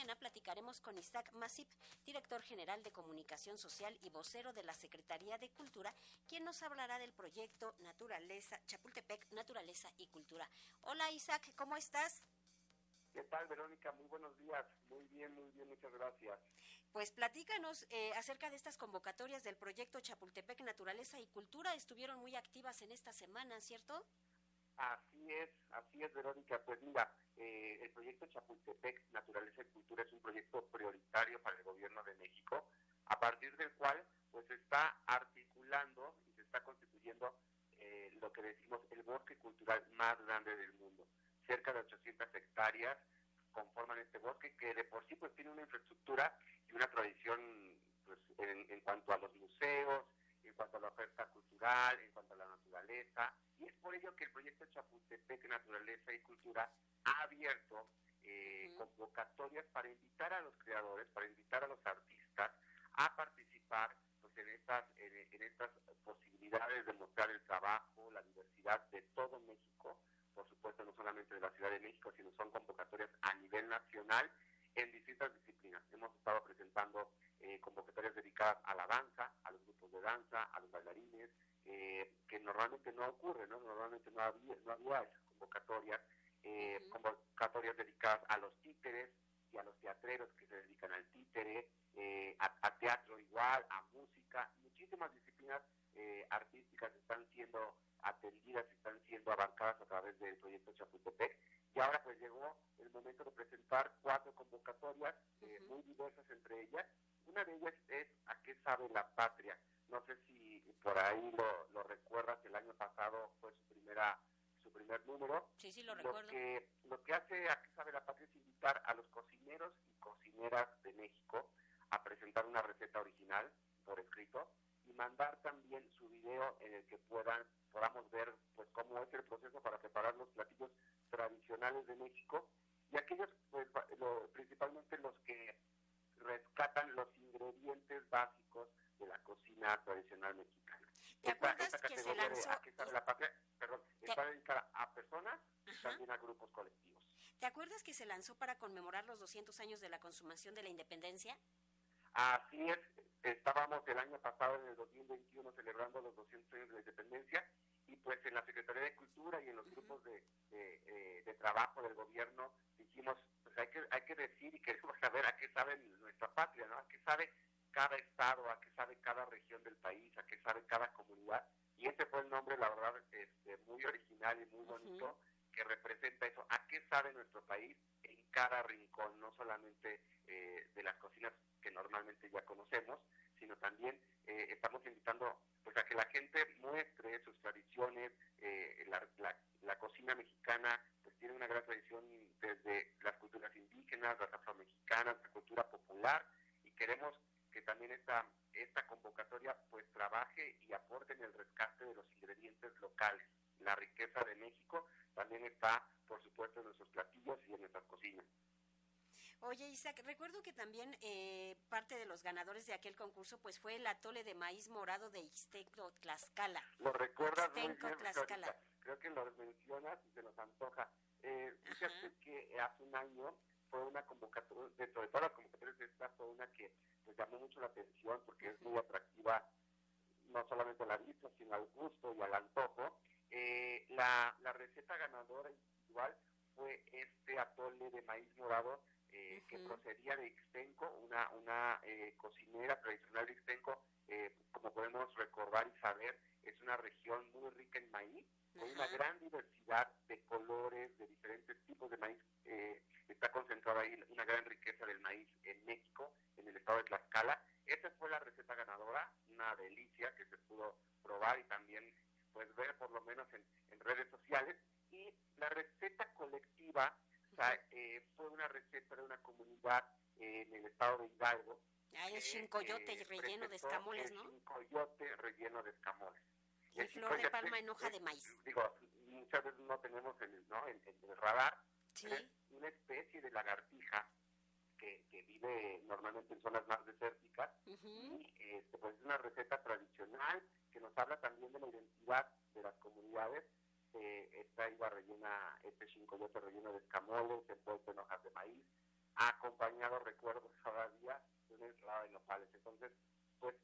mañana platicaremos con Isaac Masip, director general de Comunicación Social y vocero de la Secretaría de Cultura, quien nos hablará del proyecto Naturaleza, Chapultepec, Naturaleza y Cultura. Hola Isaac, ¿cómo estás? ¿Qué tal, Verónica? Muy buenos días. Muy bien, muy bien, muchas gracias. Pues platícanos eh, acerca de estas convocatorias del proyecto Chapultepec Naturaleza y Cultura. Estuvieron muy activas en esta semana, ¿cierto? Así es, así es, Verónica. Pues mira, eh, el proyecto Chapultepec Naturaleza y Cultura es un proyecto prioritario para el gobierno de México, a partir del cual pues se está articulando y se está constituyendo eh, lo que decimos el bosque cultural más grande del mundo. Cerca de 800 hectáreas conforman este bosque que de por sí pues tiene una infraestructura y una tradición pues en, cuanto a los museos, en cuanto a la oferta cultural, en cuanto a la naturaleza. Y es por ello que el proyecto Chapultepec Naturaleza y Cultura ha abierto eh, convocatorias para invitar a los creadores, para invitar a los artistas a participar pues en estas en estas posibilidades de mostrar el trabajo, la diversidad de todo México por supuesto no solamente de la Ciudad de México, sino son convocatorias a nivel nacional en distintas disciplinas. Hemos estado presentando eh, convocatorias dedicadas a la danza, a los grupos de danza, a los bailarines, eh, que normalmente no ocurre, ¿no? Normalmente no había, no había muchísimas disciplinas artísticas están siendo atendidas están siendo abarcadas a través del proyecto Chapultepec. Y ahora pues llegó el momento de presentar cuatro convocatorias eh, muy diversas entre ellas. Una de ellas es ¿A qué sabe la patria? No sé si por ahí lo, lo recuerdas, el año pasado fue su primera su primer número. Sí, sí, lo, recuerdo. Que, lo que hace ¿A qué sabe la patria? es invitar a los cocineros y cocineras de México a presentar una receta original por escrito y mandar también su video en el que puedan podamos ver pues cómo es el proceso para preparar los platillos tradicionales de México y aquellos pues principalmente los que rescatan los ingredientes básicos de la cocina tradicional mexicana. ¿Te acuerdas que se lanzó? la patria, perdón, está dedicada a personas y también a grupos colectivos. ¿Te acuerdas que se lanzó para conmemorar los 200 años de la consumación de la independencia? Así es, estábamos el año pasado, en el 2021, celebrando los 200 años de la independencia y pues en la Secretaría de Cultura y en los grupos de, eh, de, trabajo del gobierno dijimos, pues hay que, hay que decir y queremos saber a qué sabe nuestra patria, ¿no? A qué sabe cada estado, a qué sabe cada región del país, a qué sabe cada comunidad. Y ese fue el nombre, la verdad, este, muy original y muy bonito, que representa eso, a qué sabe nuestro país en cada rincón, no solamente eh, de las cocinas que normalmente ya conocemos, sino también eh, estamos invitando pues a que la gente muestre sus tradiciones, eh, la, la, cocina mexicana pues tiene una gran tradición desde las culturas indígenas, las afromexicanas, la cultura popular y queremos que también esta, esta convocatoria pues trabaje y aporte en el rescate de los ingredientes locales. La riqueza de México también está, por supuesto, en nuestros platillos y en nuestras cocinas. Oye, Isaac, recuerdo que también eh, parte de los ganadores de aquel concurso pues fue el atole de maíz morado de Ixteco Tlaxcala. Lo recuerdas muy bien, Tlaxcala. Creo que lo mencionas y se nos antoja. Eh, fíjate que hace un año fue una convocatoria, dentro de todas las convocatorias de esta fue una que pues, llamó mucho la atención porque es muy atractiva no solamente a la vista, sino al gusto y al antojo. Eh, la, la receta ganadora individual fue este atole de maíz morado eh, que procedía de Ixtenco, una, una eh, cocinera tradicional de Ixtenco, eh, como podemos recordar y saber, es una región muy rica en maíz, con una gran diversidad de colores, de diferentes tipos de maíz. está concentrada ahí una gran riqueza del maíz en México, en el estado de Tlaxcala. Esa fue la receta ganadora, una delicia que se pudo probar y también pues ver por lo menos en, en redes sociales. Y la receta colectiva eh, fue una receta de una comunidad en el estado de Hidalgo. Hay un chincoyote eh, relleno de escamoles, ¿no? Chincoyote relleno de escamoles. Y flor de palma en hoja de maíz. Digo, muchas veces no tenemos en el, ¿no? en, el radar. Es una especie de lagartija que, que, vive normalmente en zonas más desérticas. Y este, pues es una receta tradicional que nos habla también de la identidad de las comunidades eh, esta iba rellena, este chincoyote relleno de escamoles, envuelto en hojas de maíz, acompañado, recuerdo todavía, de una ensalada de nopales. Entonces, pues,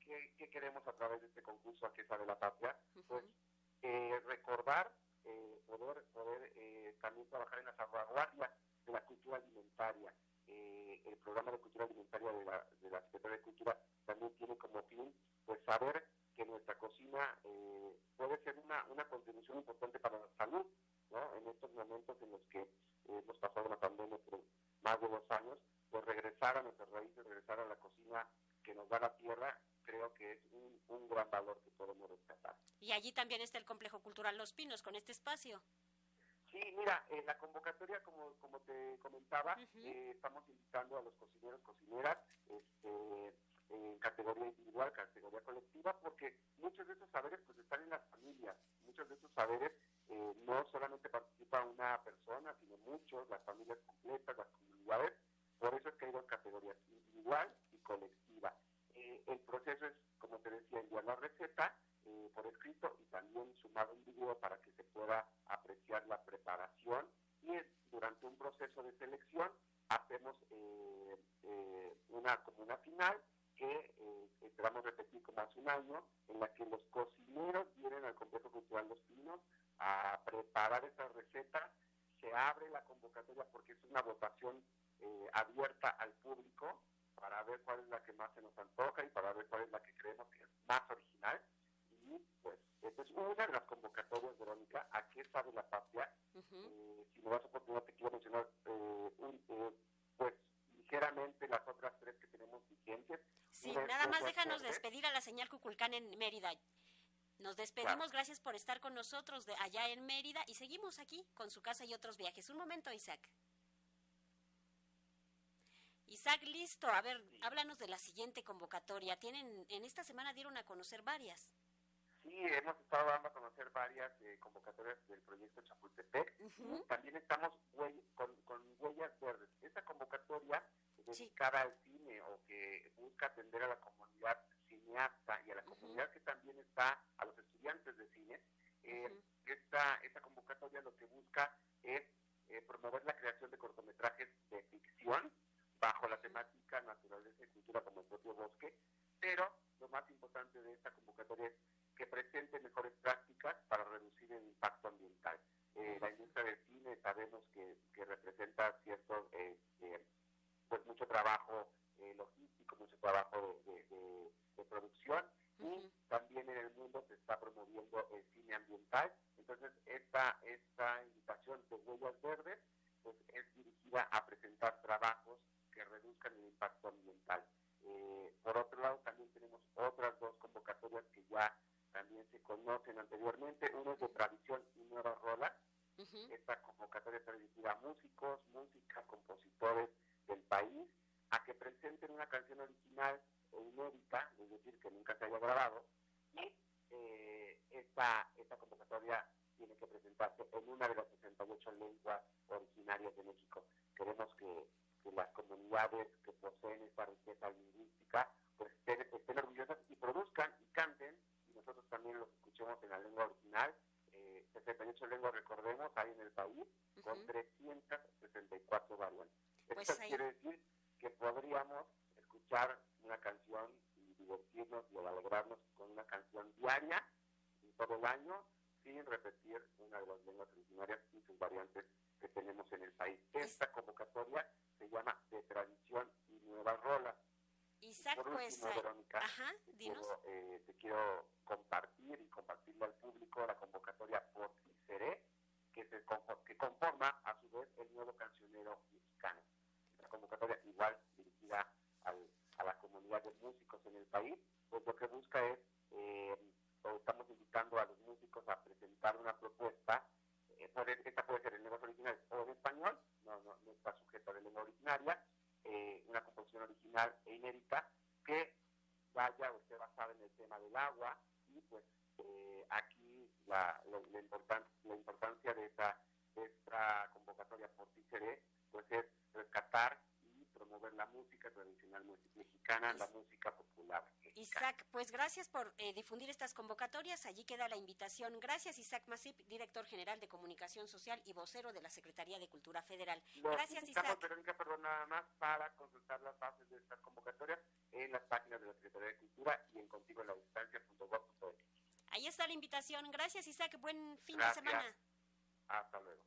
¿qué, ¿qué, queremos a través de este concurso aquí sabe la patria? Pues, eh, recordar, eh, poder, poder eh, también trabajar en la salvaguardia de la cultura alimentaria. Eh, el programa de cultura alimentaria de la, de la Secretaría de Cultura también tiene como fin, pues, saber que nuestra cocina eh, puede ser una, una contribución importante para la salud, ¿no? En estos momentos en los que eh, hemos pasado una pandemia por más de dos años, pues regresar a nuestras raíces, regresar a la cocina que nos da la tierra, creo que es un, un gran valor que podemos rescatar. Y allí también está el Complejo Cultural Los Pinos con este espacio. Sí, mira, en la convocatoria, como, como te comentaba, uh -huh. eh, estamos invitando a los cocineros, cocineras, este, en categoría individual, categoría colectiva, porque muchos de esos saberes pues están en las familias, muchos de esos saberes eh, no solamente participa una persona, sino muchos, las familias completas, las comunidades, por eso es que hay dos categorías, individual y colectiva. Eh, el proceso es, como te decía, enviar la receta eh, por escrito y también sumar un video para que se pueda apreciar la preparación. Y durante un proceso de selección hacemos una como una final que eh, esperamos repetir como hace un año, en la que los cocineros vienen al Complejo Cultural Los Pinos a preparar esas recetas. Se abre la convocatoria porque es una votación eh, abierta al público para ver cuál es la que más se nos antoja y para ver cuál es la que creemos que es más original. Y pues, esta es una de las convocatorias, Verónica, ¿a qué sabe la patria? Uh -huh. eh, si me das oportunidad, te quiero mencionar un, pues ligeramente las otras tres. Sí, nada más déjanos despedir a la señal Cuculcán en Mérida. Nos despedimos, claro. gracias por estar con nosotros de allá en Mérida y seguimos aquí con su casa y otros viajes. Un momento, Isaac. Isaac, listo. A ver, háblanos de la siguiente convocatoria. Tienen, en esta semana dieron a conocer varias. Sí, hemos estado dando a conocer varias eh, convocatorias del proyecto Chapultepec. Uh -huh. También estamos con, con, Huellas Verdes. Esta convocatoria dedicada al cine o que busca atender a la comunidad cineasta y a la uh -huh. comunidad que también está, a los estudiantes de cine. Eh, uh -huh. esta, esta convocatoria lo que busca es eh, promover la creación de cortometrajes de ficción bajo la temática naturaleza y cultura como el propio bosque, pero lo más importante de esta convocatoria es que presente mejores prácticas para una canción original o inédita, es decir, que nunca se haya grabado, y eh, esta, esta convocatoria tiene que presentarse en una de las 68 lenguas originarias de México. Queremos que, que las comunidades que poseen esta riqueza lingüística pues estén, estén orgullosas y produzcan y canten nosotros también los escuchemos en la lengua original. Eh, 68 lenguas, recordemos, hay en el país, uh -huh. con 364 variantes. Pues Esto ahí. quiere decir que podríamos escuchar una canción y divertirnos y alegrarnos con una canción diaria todo el año sin repetir una de las lenguas originarias y sus variantes que tenemos en el país. Esta convocatoria se llama De Tradición y Nuevas Rolas. Isaac, por pues, último, Verónica, ajá, te, quiero, eh, te, quiero, compartir y compartirle al público la convocatoria por Seré, que, se, que conforma a su vez el nuevo cancionero mexicano. La convocatoria igual comunidad de músicos en el país, pues lo que busca es, eh, estamos invitando a los músicos a presentar una propuesta, eh, esta puede ser en lenguas originales o en español, no, no, no está sujeta de lengua originaria, eh, una composición original e inédita que vaya o esté basada en el tema del agua y pues eh, aquí la, la, la, importan la, importancia de esta, de esta convocatoria por TICERE pues es rescatar la música tradicional mexicana, la música popular. Isaac, pues gracias por eh, difundir estas convocatorias. Allí queda la invitación. Gracias, Isaac Masip, director general de Comunicación Social y vocero de la Secretaría de Cultura Federal. gracias, Isaac. Verónica, perdón, nada más para consultar las bases de estas convocatorias en las páginas de la Secretaría de Cultura y en contigo en la Ahí está la invitación. Gracias, Isaac. Buen fin de semana. Hasta luego.